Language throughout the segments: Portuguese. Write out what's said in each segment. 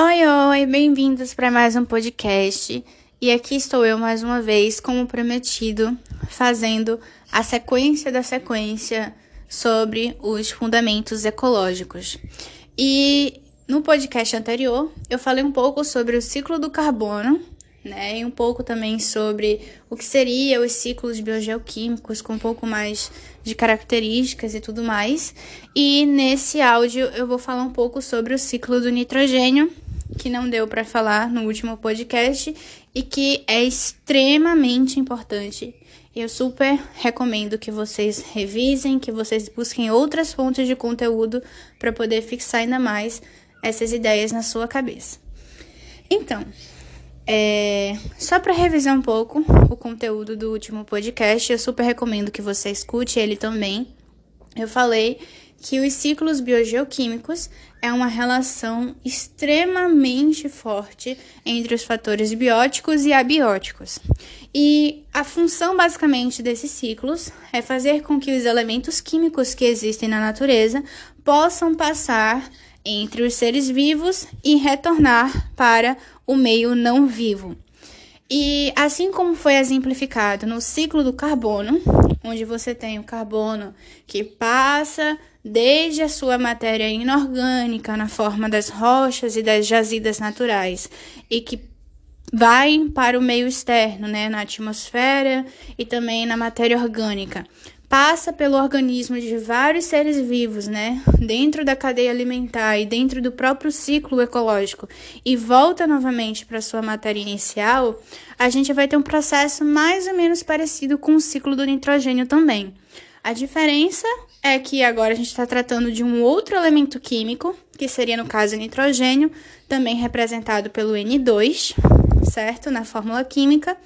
Oi, oi, bem-vindos para mais um podcast. E aqui estou eu mais uma vez, como prometido, fazendo a sequência da sequência sobre os fundamentos ecológicos. E no podcast anterior, eu falei um pouco sobre o ciclo do carbono, né? E um pouco também sobre o que seria os ciclos biogeoquímicos, com um pouco mais de características e tudo mais. E nesse áudio eu vou falar um pouco sobre o ciclo do nitrogênio, que não deu para falar no último podcast e que é extremamente importante. Eu super recomendo que vocês revisem, que vocês busquem outras fontes de conteúdo para poder fixar ainda mais essas ideias na sua cabeça. Então, é, só para revisar um pouco o conteúdo do último podcast, eu super recomendo que você escute ele também. Eu falei que os ciclos biogeoquímicos é uma relação extremamente forte entre os fatores bióticos e abióticos. E a função basicamente desses ciclos é fazer com que os elementos químicos que existem na natureza possam passar entre os seres vivos e retornar para o meio não vivo. E assim como foi exemplificado no ciclo do carbono, onde você tem o carbono que passa desde a sua matéria inorgânica na forma das rochas e das jazidas naturais e que vai para o meio externo, né, na atmosfera e também na matéria orgânica. Passa pelo organismo de vários seres vivos, né, dentro da cadeia alimentar e dentro do próprio ciclo ecológico e volta novamente para sua matéria inicial, a gente vai ter um processo mais ou menos parecido com o ciclo do nitrogênio também. A diferença é que agora a gente está tratando de um outro elemento químico, que seria no caso o nitrogênio, também representado pelo N2, certo? Na fórmula química.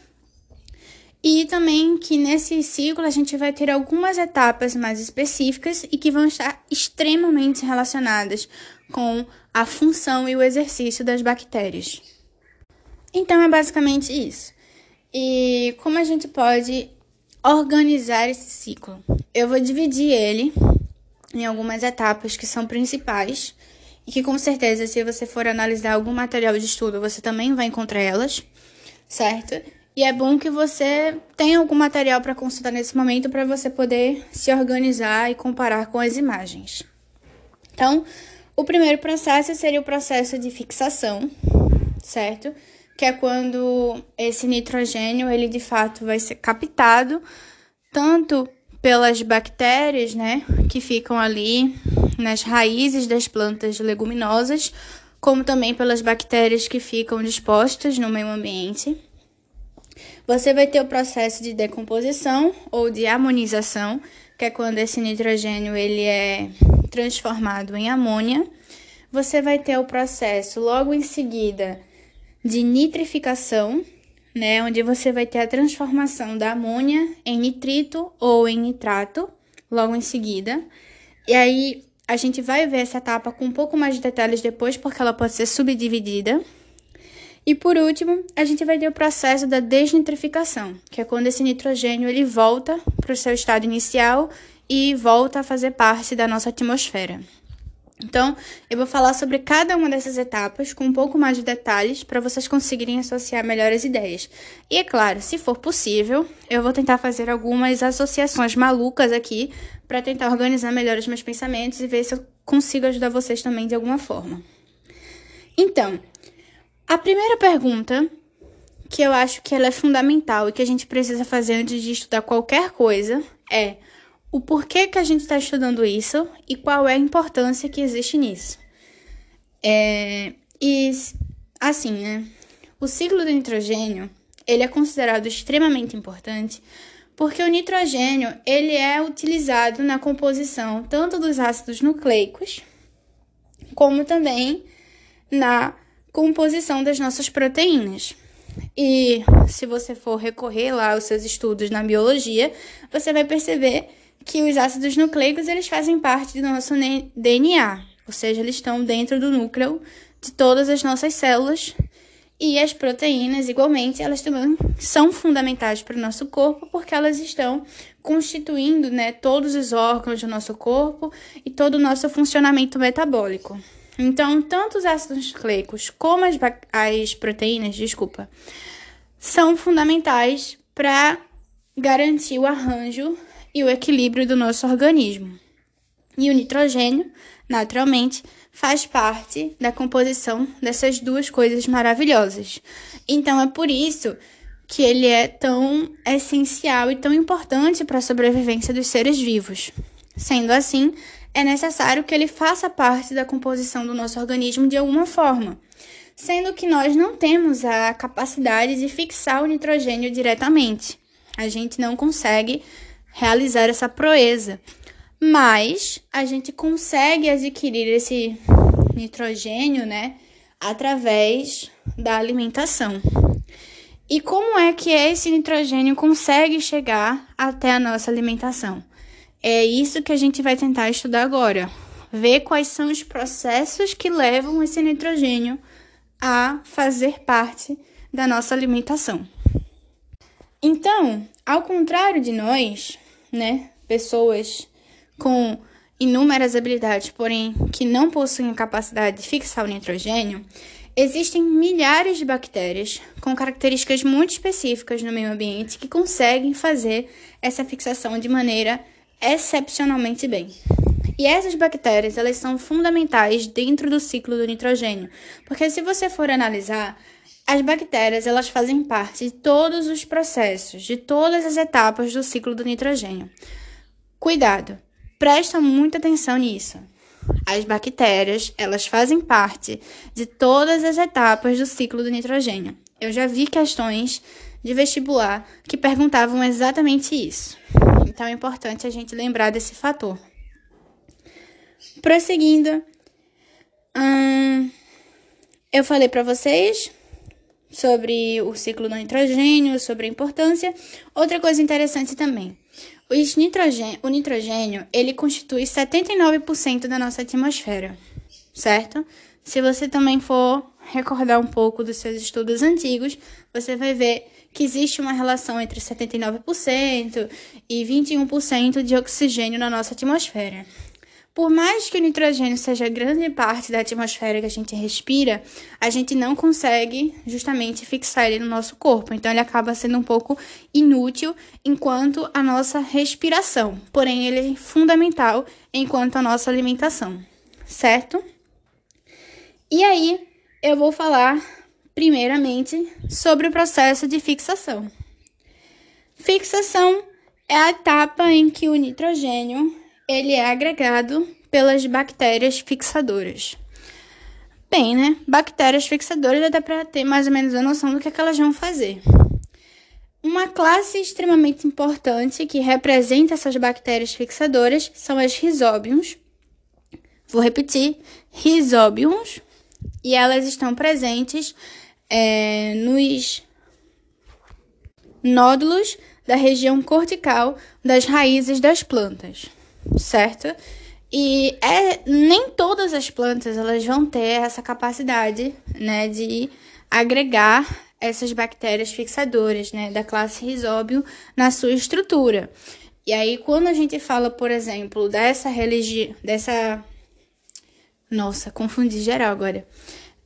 E também que nesse ciclo a gente vai ter algumas etapas mais específicas e que vão estar extremamente relacionadas com a função e o exercício das bactérias. Então é basicamente isso. E como a gente pode organizar esse ciclo? Eu vou dividir ele em algumas etapas que são principais e que com certeza, se você for analisar algum material de estudo, você também vai encontrar elas, certo? E é bom que você tenha algum material para consultar nesse momento para você poder se organizar e comparar com as imagens. Então, o primeiro processo seria o processo de fixação, certo? Que é quando esse nitrogênio, ele de fato vai ser captado tanto pelas bactérias, né, que ficam ali nas raízes das plantas leguminosas, como também pelas bactérias que ficam dispostas no meio ambiente. Você vai ter o processo de decomposição ou de amonização, que é quando esse nitrogênio ele é transformado em amônia. Você vai ter o processo logo em seguida de nitrificação, né, onde você vai ter a transformação da amônia em nitrito ou em nitrato, logo em seguida. E aí a gente vai ver essa etapa com um pouco mais de detalhes depois, porque ela pode ser subdividida. E por último, a gente vai ter o processo da desnitrificação, que é quando esse nitrogênio ele volta para o seu estado inicial e volta a fazer parte da nossa atmosfera. Então, eu vou falar sobre cada uma dessas etapas com um pouco mais de detalhes para vocês conseguirem associar melhores ideias. E é claro, se for possível, eu vou tentar fazer algumas associações malucas aqui para tentar organizar melhor os meus pensamentos e ver se eu consigo ajudar vocês também de alguma forma. Então, a primeira pergunta que eu acho que ela é fundamental e que a gente precisa fazer antes de estudar qualquer coisa é o porquê que a gente está estudando isso e qual é a importância que existe nisso. É, e assim, né? O ciclo do nitrogênio ele é considerado extremamente importante porque o nitrogênio ele é utilizado na composição tanto dos ácidos nucleicos como também na composição das nossas proteínas. E se você for recorrer lá aos seus estudos na biologia, você vai perceber que os ácidos nucleicos eles fazem parte do nosso DNA, ou seja, eles estão dentro do núcleo de todas as nossas células. E as proteínas, igualmente, elas também são fundamentais para o nosso corpo, porque elas estão constituindo né, todos os órgãos do nosso corpo e todo o nosso funcionamento metabólico. Então, tanto os ácidos nucleicos como as, as proteínas, desculpa, são fundamentais para garantir o arranjo e o equilíbrio do nosso organismo. E o nitrogênio, naturalmente, faz parte da composição dessas duas coisas maravilhosas. Então é por isso que ele é tão essencial e tão importante para a sobrevivência dos seres vivos. Sendo assim, é necessário que ele faça parte da composição do nosso organismo de alguma forma, sendo que nós não temos a capacidade de fixar o nitrogênio diretamente. A gente não consegue realizar essa proeza, mas a gente consegue adquirir esse nitrogênio, né, através da alimentação. E como é que esse nitrogênio consegue chegar até a nossa alimentação? É isso que a gente vai tentar estudar agora. Ver quais são os processos que levam esse nitrogênio a fazer parte da nossa alimentação. Então, ao contrário de nós, né, pessoas com inúmeras habilidades, porém que não possuem a capacidade de fixar o nitrogênio, existem milhares de bactérias com características muito específicas no meio ambiente que conseguem fazer essa fixação de maneira excepcionalmente bem. E essas bactérias, elas são fundamentais dentro do ciclo do nitrogênio, porque se você for analisar, as bactérias, elas fazem parte de todos os processos, de todas as etapas do ciclo do nitrogênio. Cuidado, presta muita atenção nisso. As bactérias, elas fazem parte de todas as etapas do ciclo do nitrogênio. Eu já vi questões de vestibular que perguntavam exatamente isso. Então é importante a gente lembrar desse fator. Prosseguindo, hum, eu falei para vocês sobre o ciclo do nitrogênio, sobre a importância. Outra coisa interessante também. O nitrogênio, o nitrogênio ele constitui 79% da nossa atmosfera, certo? Se você também for recordar um pouco dos seus estudos antigos, você vai ver que existe uma relação entre 79% e 21% de oxigênio na nossa atmosfera. Por mais que o nitrogênio seja grande parte da atmosfera que a gente respira, a gente não consegue justamente fixar ele no nosso corpo. Então ele acaba sendo um pouco inútil enquanto a nossa respiração. Porém, ele é fundamental enquanto a nossa alimentação, certo? E aí, eu vou falar primeiramente sobre o processo de fixação. Fixação é a etapa em que o nitrogênio ele é agregado pelas bactérias fixadoras. Bem, né? Bactérias fixadoras dá para ter mais ou menos a noção do que, é que elas vão fazer. Uma classe extremamente importante que representa essas bactérias fixadoras são as risóbiums. Vou repetir: risóbiums. E elas estão presentes é, nos nódulos da região cortical das raízes das plantas certo? E é, nem todas as plantas elas vão ter essa capacidade, né, de agregar essas bactérias fixadoras, né, da classe Rhizóbio na sua estrutura. E aí quando a gente fala, por exemplo, dessa religião, dessa nossa, confundi geral agora.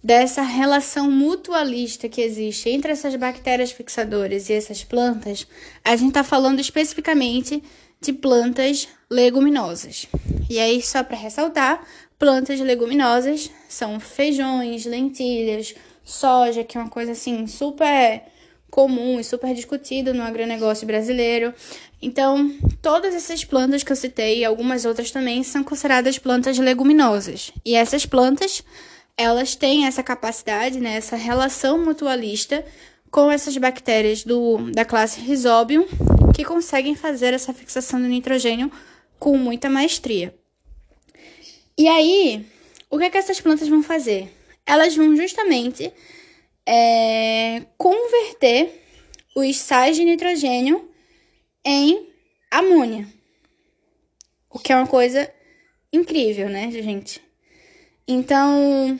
Dessa relação mutualista que existe entre essas bactérias fixadoras e essas plantas, a gente está falando especificamente de plantas leguminosas. E aí, só para ressaltar, plantas leguminosas são feijões, lentilhas, soja, que é uma coisa assim super comum e super discutida no agronegócio brasileiro. Então, todas essas plantas que eu citei e algumas outras também são consideradas plantas leguminosas. E essas plantas, elas têm essa capacidade, né, essa relação mutualista com essas bactérias do, da classe Rhizobium que conseguem fazer essa fixação do nitrogênio com muita maestria. E aí, o que, é que essas plantas vão fazer? Elas vão justamente é, converter os sais de nitrogênio em amônia. O que é uma coisa incrível, né, gente? Então,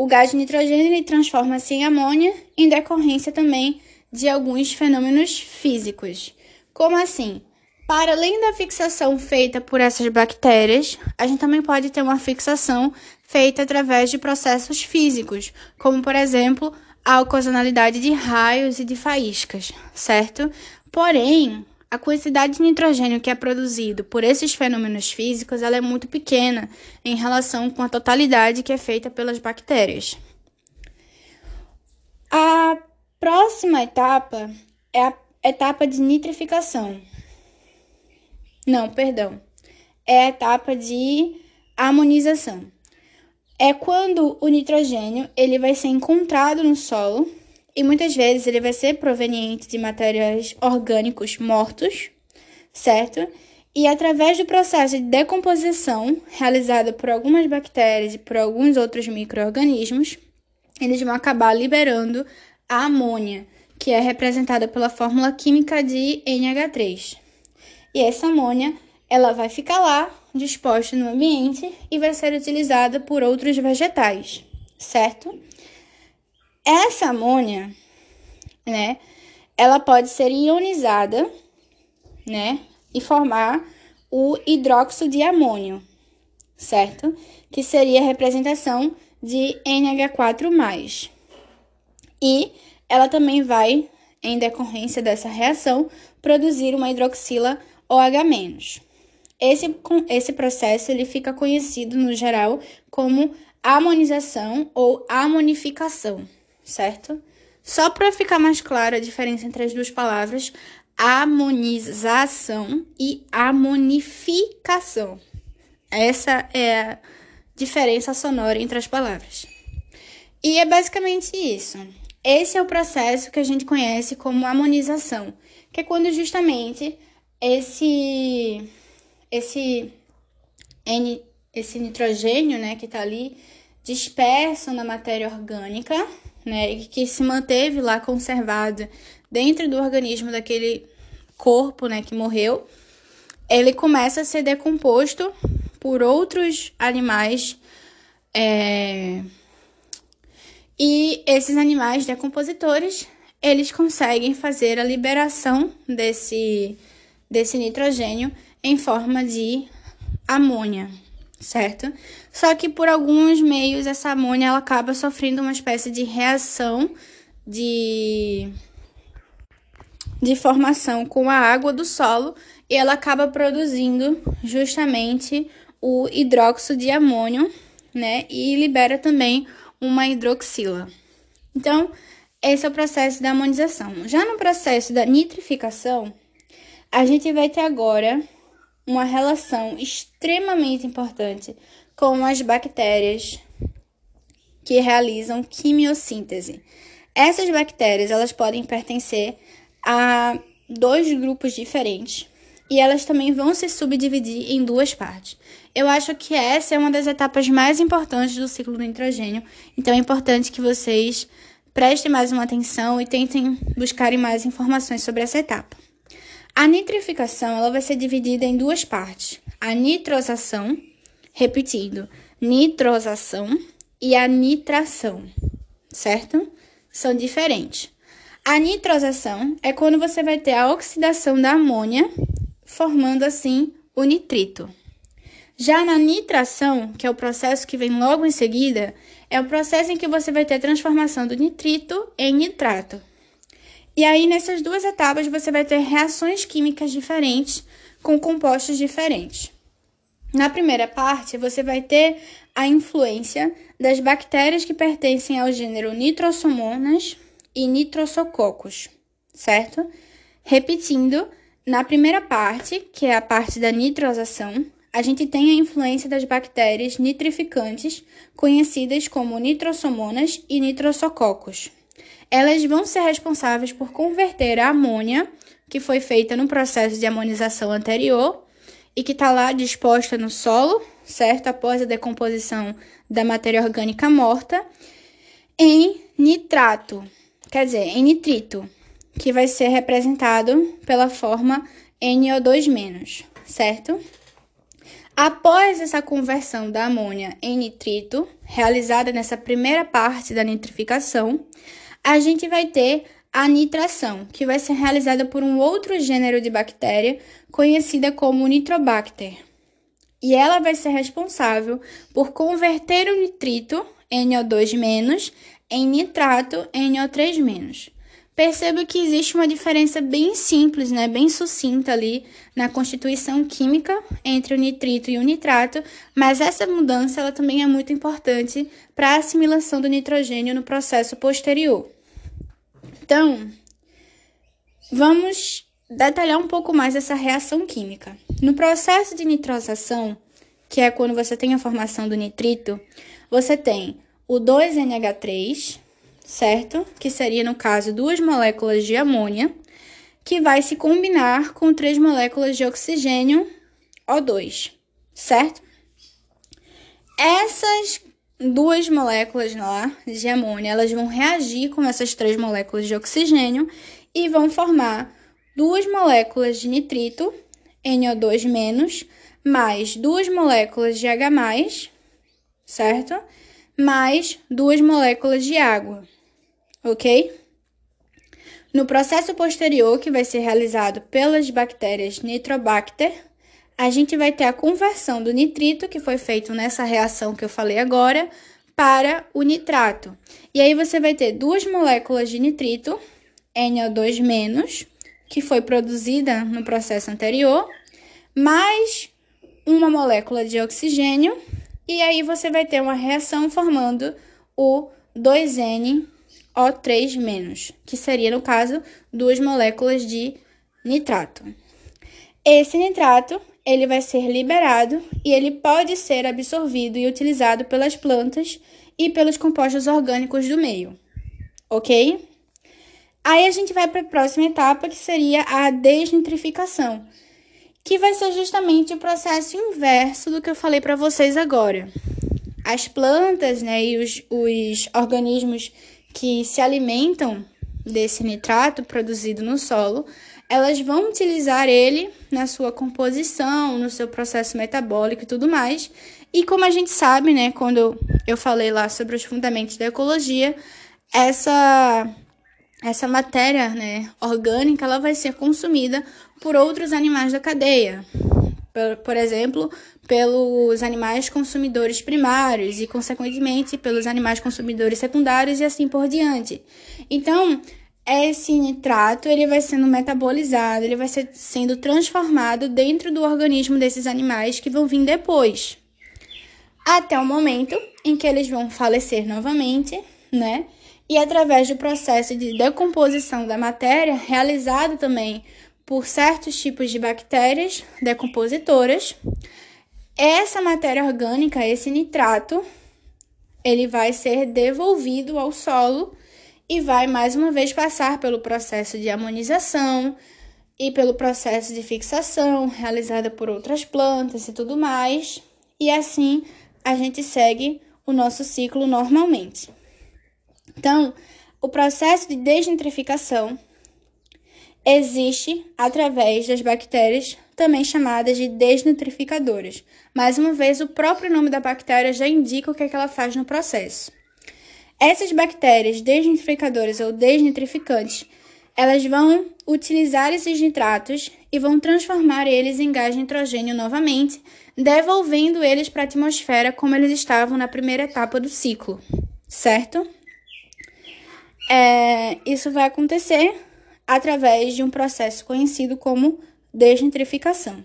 o gás nitrogênio transforma-se em amônia em decorrência também de alguns fenômenos físicos. Como assim? Para além da fixação feita por essas bactérias, a gente também pode ter uma fixação feita através de processos físicos, como por exemplo a ocasionalidade de raios e de faíscas, certo? Porém, a quantidade de nitrogênio que é produzido por esses fenômenos físicos ela é muito pequena em relação com a totalidade que é feita pelas bactérias. A próxima etapa é a etapa de nitrificação. Não, perdão. É a etapa de amonização. É quando o nitrogênio ele vai ser encontrado no solo e muitas vezes ele vai ser proveniente de materiais orgânicos mortos, certo? E através do processo de decomposição realizado por algumas bactérias e por alguns outros micro-organismos, eles vão acabar liberando a amônia, que é representada pela fórmula química de NH3. E essa amônia, ela vai ficar lá, disposta no ambiente e vai ser utilizada por outros vegetais, certo? Essa amônia, né, ela pode ser ionizada, né, e formar o hidróxido de amônio, certo? Que seria a representação de NH4+. E ela também vai, em decorrência dessa reação, produzir uma hidroxila OH-. Esse, esse processo ele fica conhecido no geral como amonização ou amonificação, certo? Só para ficar mais clara a diferença entre as duas palavras, amonização e amonificação. Essa é a diferença sonora entre as palavras. E é basicamente isso. Esse é o processo que a gente conhece como amonização, que é quando justamente esse esse N, esse nitrogênio, né, que está ali disperso na matéria orgânica, né, que se manteve lá conservado dentro do organismo daquele corpo, né, que morreu, ele começa a ser decomposto por outros animais é, e esses animais decompositores eles conseguem fazer a liberação desse, desse nitrogênio em forma de amônia, certo? Só que por alguns meios essa amônia ela acaba sofrendo uma espécie de reação de de formação com a água do solo e ela acaba produzindo justamente o hidróxido de amônio, né? E libera também uma hidroxila. Então, esse é o processo da amonização. Já no processo da nitrificação, a gente vai ter agora uma relação extremamente importante com as bactérias que realizam quimiossíntese. Essas bactérias, elas podem pertencer a dois grupos diferentes e elas também vão se subdividir em duas partes. Eu acho que essa é uma das etapas mais importantes do ciclo do nitrogênio, então é importante que vocês prestem mais uma atenção e tentem buscarem mais informações sobre essa etapa. A nitrificação ela vai ser dividida em duas partes: a nitrosação, repetindo, nitrosação e a nitração, certo? São diferentes. A nitrosação é quando você vai ter a oxidação da amônia, formando assim o nitrito. Já na nitração, que é o processo que vem logo em seguida, é o processo em que você vai ter a transformação do nitrito em nitrato. E aí, nessas duas etapas, você vai ter reações químicas diferentes com compostos diferentes. Na primeira parte, você vai ter a influência das bactérias que pertencem ao gênero Nitrosomonas e Nitrosococos, certo? Repetindo, na primeira parte, que é a parte da nitrosação, a gente tem a influência das bactérias nitrificantes, conhecidas como nitrosomonas e nitrosococos elas vão ser responsáveis por converter a amônia, que foi feita no processo de amonização anterior e que está lá disposta no solo, certo? Após a decomposição da matéria orgânica morta, em nitrato, quer dizer, em nitrito, que vai ser representado pela forma NO2-, certo? Após essa conversão da amônia em nitrito, realizada nessa primeira parte da nitrificação, a gente vai ter a nitração, que vai ser realizada por um outro gênero de bactéria conhecida como Nitrobacter. e ela vai ser responsável por converter o nitrito NO2- em nitrato NO3-. Perceba que existe uma diferença bem simples, né, bem sucinta ali na constituição química entre o nitrito e o nitrato, mas essa mudança ela também é muito importante para a assimilação do nitrogênio no processo posterior. Então, vamos detalhar um pouco mais essa reação química. No processo de nitrosação, que é quando você tem a formação do nitrito, você tem o 2NH3, certo? Que seria, no caso, duas moléculas de amônia, que vai se combinar com três moléculas de oxigênio O2, certo? Essas duas moléculas lá de amônia, elas vão reagir com essas três moléculas de oxigênio e vão formar duas moléculas de nitrito, NO2-, mais duas moléculas de H+, certo? Mais duas moléculas de água, ok? No processo posterior, que vai ser realizado pelas bactérias Nitrobacter, a gente vai ter a conversão do nitrito, que foi feito nessa reação que eu falei agora, para o nitrato. E aí você vai ter duas moléculas de nitrito, NO2-, que foi produzida no processo anterior, mais uma molécula de oxigênio, e aí você vai ter uma reação formando o 2N o3-, que seria, no caso, duas moléculas de nitrato. Esse nitrato, ele vai ser liberado e ele pode ser absorvido e utilizado pelas plantas e pelos compostos orgânicos do meio, ok? Aí a gente vai para a próxima etapa, que seria a desnitrificação, que vai ser justamente o processo inverso do que eu falei para vocês agora. As plantas né, e os, os organismos que se alimentam desse nitrato produzido no solo, elas vão utilizar ele na sua composição, no seu processo metabólico e tudo mais. E como a gente sabe, né, quando eu falei lá sobre os fundamentos da ecologia, essa essa matéria, né, orgânica, ela vai ser consumida por outros animais da cadeia. Por, por exemplo, pelos animais consumidores primários e, consequentemente, pelos animais consumidores secundários e assim por diante. Então, esse nitrato ele vai sendo metabolizado, ele vai ser, sendo transformado dentro do organismo desses animais que vão vir depois, até o momento em que eles vão falecer novamente, né? E através do processo de decomposição da matéria, realizado também por certos tipos de bactérias decompositoras, essa matéria orgânica, esse nitrato, ele vai ser devolvido ao solo e vai mais uma vez passar pelo processo de amonização e pelo processo de fixação realizada por outras plantas e tudo mais. E assim a gente segue o nosso ciclo normalmente. Então, o processo de desnitrificação existe através das bactérias também chamadas de desnitrificadoras. Mais uma vez, o próprio nome da bactéria já indica o que, é que ela faz no processo. Essas bactérias desnitrificadoras ou desnitrificantes, elas vão utilizar esses nitratos e vão transformar eles em gás nitrogênio novamente, devolvendo eles para a atmosfera como eles estavam na primeira etapa do ciclo, certo? É, isso vai acontecer através de um processo conhecido como desnitrificação.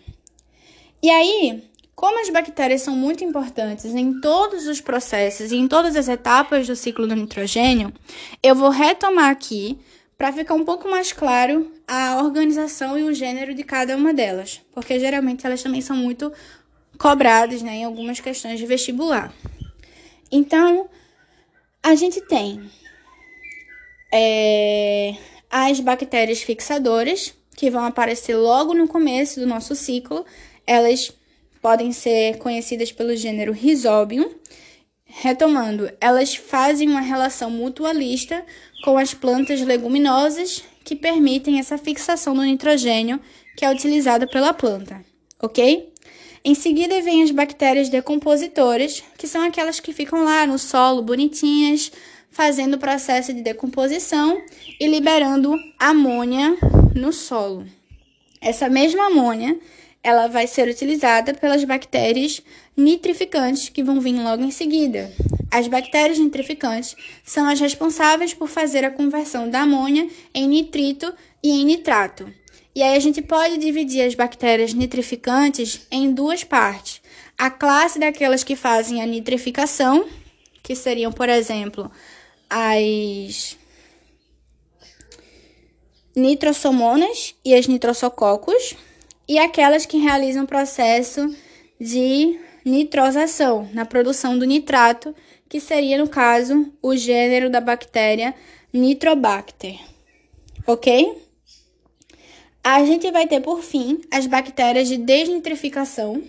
E aí, como as bactérias são muito importantes em todos os processos e em todas as etapas do ciclo do nitrogênio, eu vou retomar aqui para ficar um pouco mais claro a organização e o gênero de cada uma delas, porque geralmente elas também são muito cobradas né, em algumas questões de vestibular. Então, a gente tem é, as bactérias fixadoras, que vão aparecer logo no começo do nosso ciclo. Elas podem ser conhecidas pelo gênero Rhizobium. Retomando, elas fazem uma relação mutualista com as plantas leguminosas que permitem essa fixação do nitrogênio que é utilizado pela planta, ok? Em seguida vem as bactérias decompositoras, que são aquelas que ficam lá no solo bonitinhas, fazendo o processo de decomposição e liberando amônia no solo. Essa mesma amônia, ela vai ser utilizada pelas bactérias nitrificantes que vão vir logo em seguida. As bactérias nitrificantes são as responsáveis por fazer a conversão da amônia em nitrito e em nitrato. E aí a gente pode dividir as bactérias nitrificantes em duas partes. A classe daquelas que fazem a nitrificação, que seriam, por exemplo, as nitrosomonas e as nitrosococos, e aquelas que realizam o processo de nitrosação na produção do nitrato, que seria, no caso, o gênero da bactéria Nitrobacter. Ok? A gente vai ter, por fim, as bactérias de desnitrificação,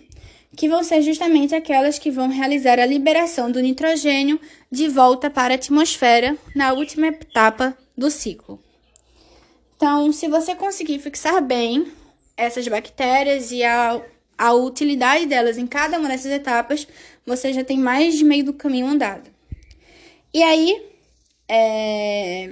que vão ser justamente aquelas que vão realizar a liberação do nitrogênio de volta para a atmosfera na última etapa do ciclo. Então, se você conseguir fixar bem essas bactérias e a, a utilidade delas em cada uma dessas etapas, você já tem mais de meio do caminho andado. E aí, é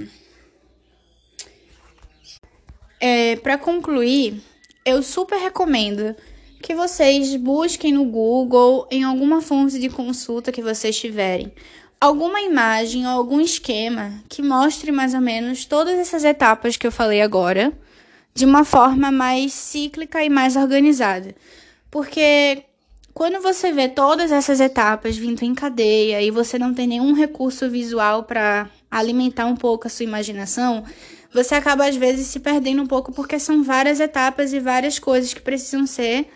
é, para concluir, eu super recomendo que vocês busquem no Google, em alguma fonte de consulta que vocês tiverem, alguma imagem ou algum esquema que mostre mais ou menos todas essas etapas que eu falei agora, de uma forma mais cíclica e mais organizada. Porque quando você vê todas essas etapas vindo em cadeia e você não tem nenhum recurso visual para alimentar um pouco a sua imaginação, você acaba às vezes se perdendo um pouco porque são várias etapas e várias coisas que precisam ser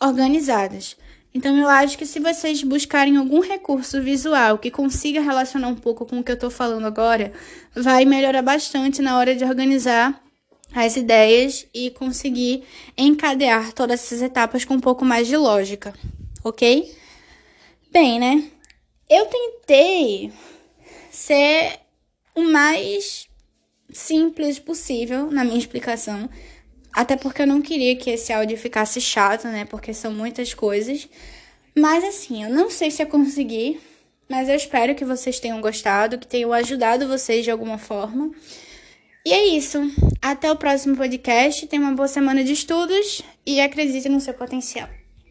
organizadas. Então eu acho que se vocês buscarem algum recurso visual que consiga relacionar um pouco com o que eu estou falando agora, vai melhorar bastante na hora de organizar as ideias e conseguir encadear todas essas etapas com um pouco mais de lógica, ok? Bem, né? Eu tentei ser o mais simples possível na minha explicação. Até porque eu não queria que esse áudio ficasse chato, né? Porque são muitas coisas. Mas assim, eu não sei se eu consegui, mas eu espero que vocês tenham gostado, que tenham ajudado vocês de alguma forma. E é isso. Até o próximo podcast. Tenha uma boa semana de estudos e acredite no seu potencial.